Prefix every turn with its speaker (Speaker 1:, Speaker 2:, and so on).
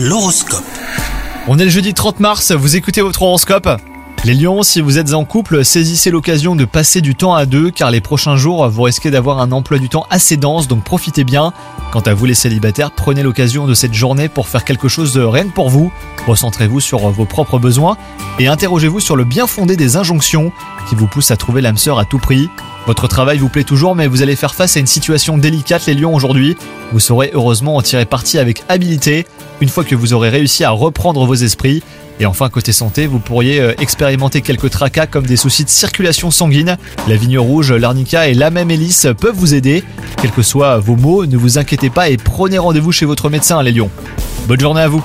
Speaker 1: L'horoscope.
Speaker 2: On est le jeudi 30 mars, vous écoutez votre horoscope les lions, si vous êtes en couple, saisissez l'occasion de passer du temps à deux car les prochains jours, vous risquez d'avoir un emploi du temps assez dense, donc profitez bien. Quant à vous les célibataires, prenez l'occasion de cette journée pour faire quelque chose de rien pour vous. Recentrez-vous sur vos propres besoins et interrogez-vous sur le bien fondé des injonctions qui vous poussent à trouver l'âme sœur à tout prix. Votre travail vous plaît toujours mais vous allez faire face à une situation délicate les lions aujourd'hui. Vous saurez heureusement en tirer parti avec habileté une fois que vous aurez réussi à reprendre vos esprits et enfin, côté santé, vous pourriez euh, expérimenter quelques tracas comme des soucis de circulation sanguine. La vigne rouge, l'arnica et la même hélice peuvent vous aider. Quels que soient vos maux, ne vous inquiétez pas et prenez rendez-vous chez votre médecin, les lions. Bonne journée à vous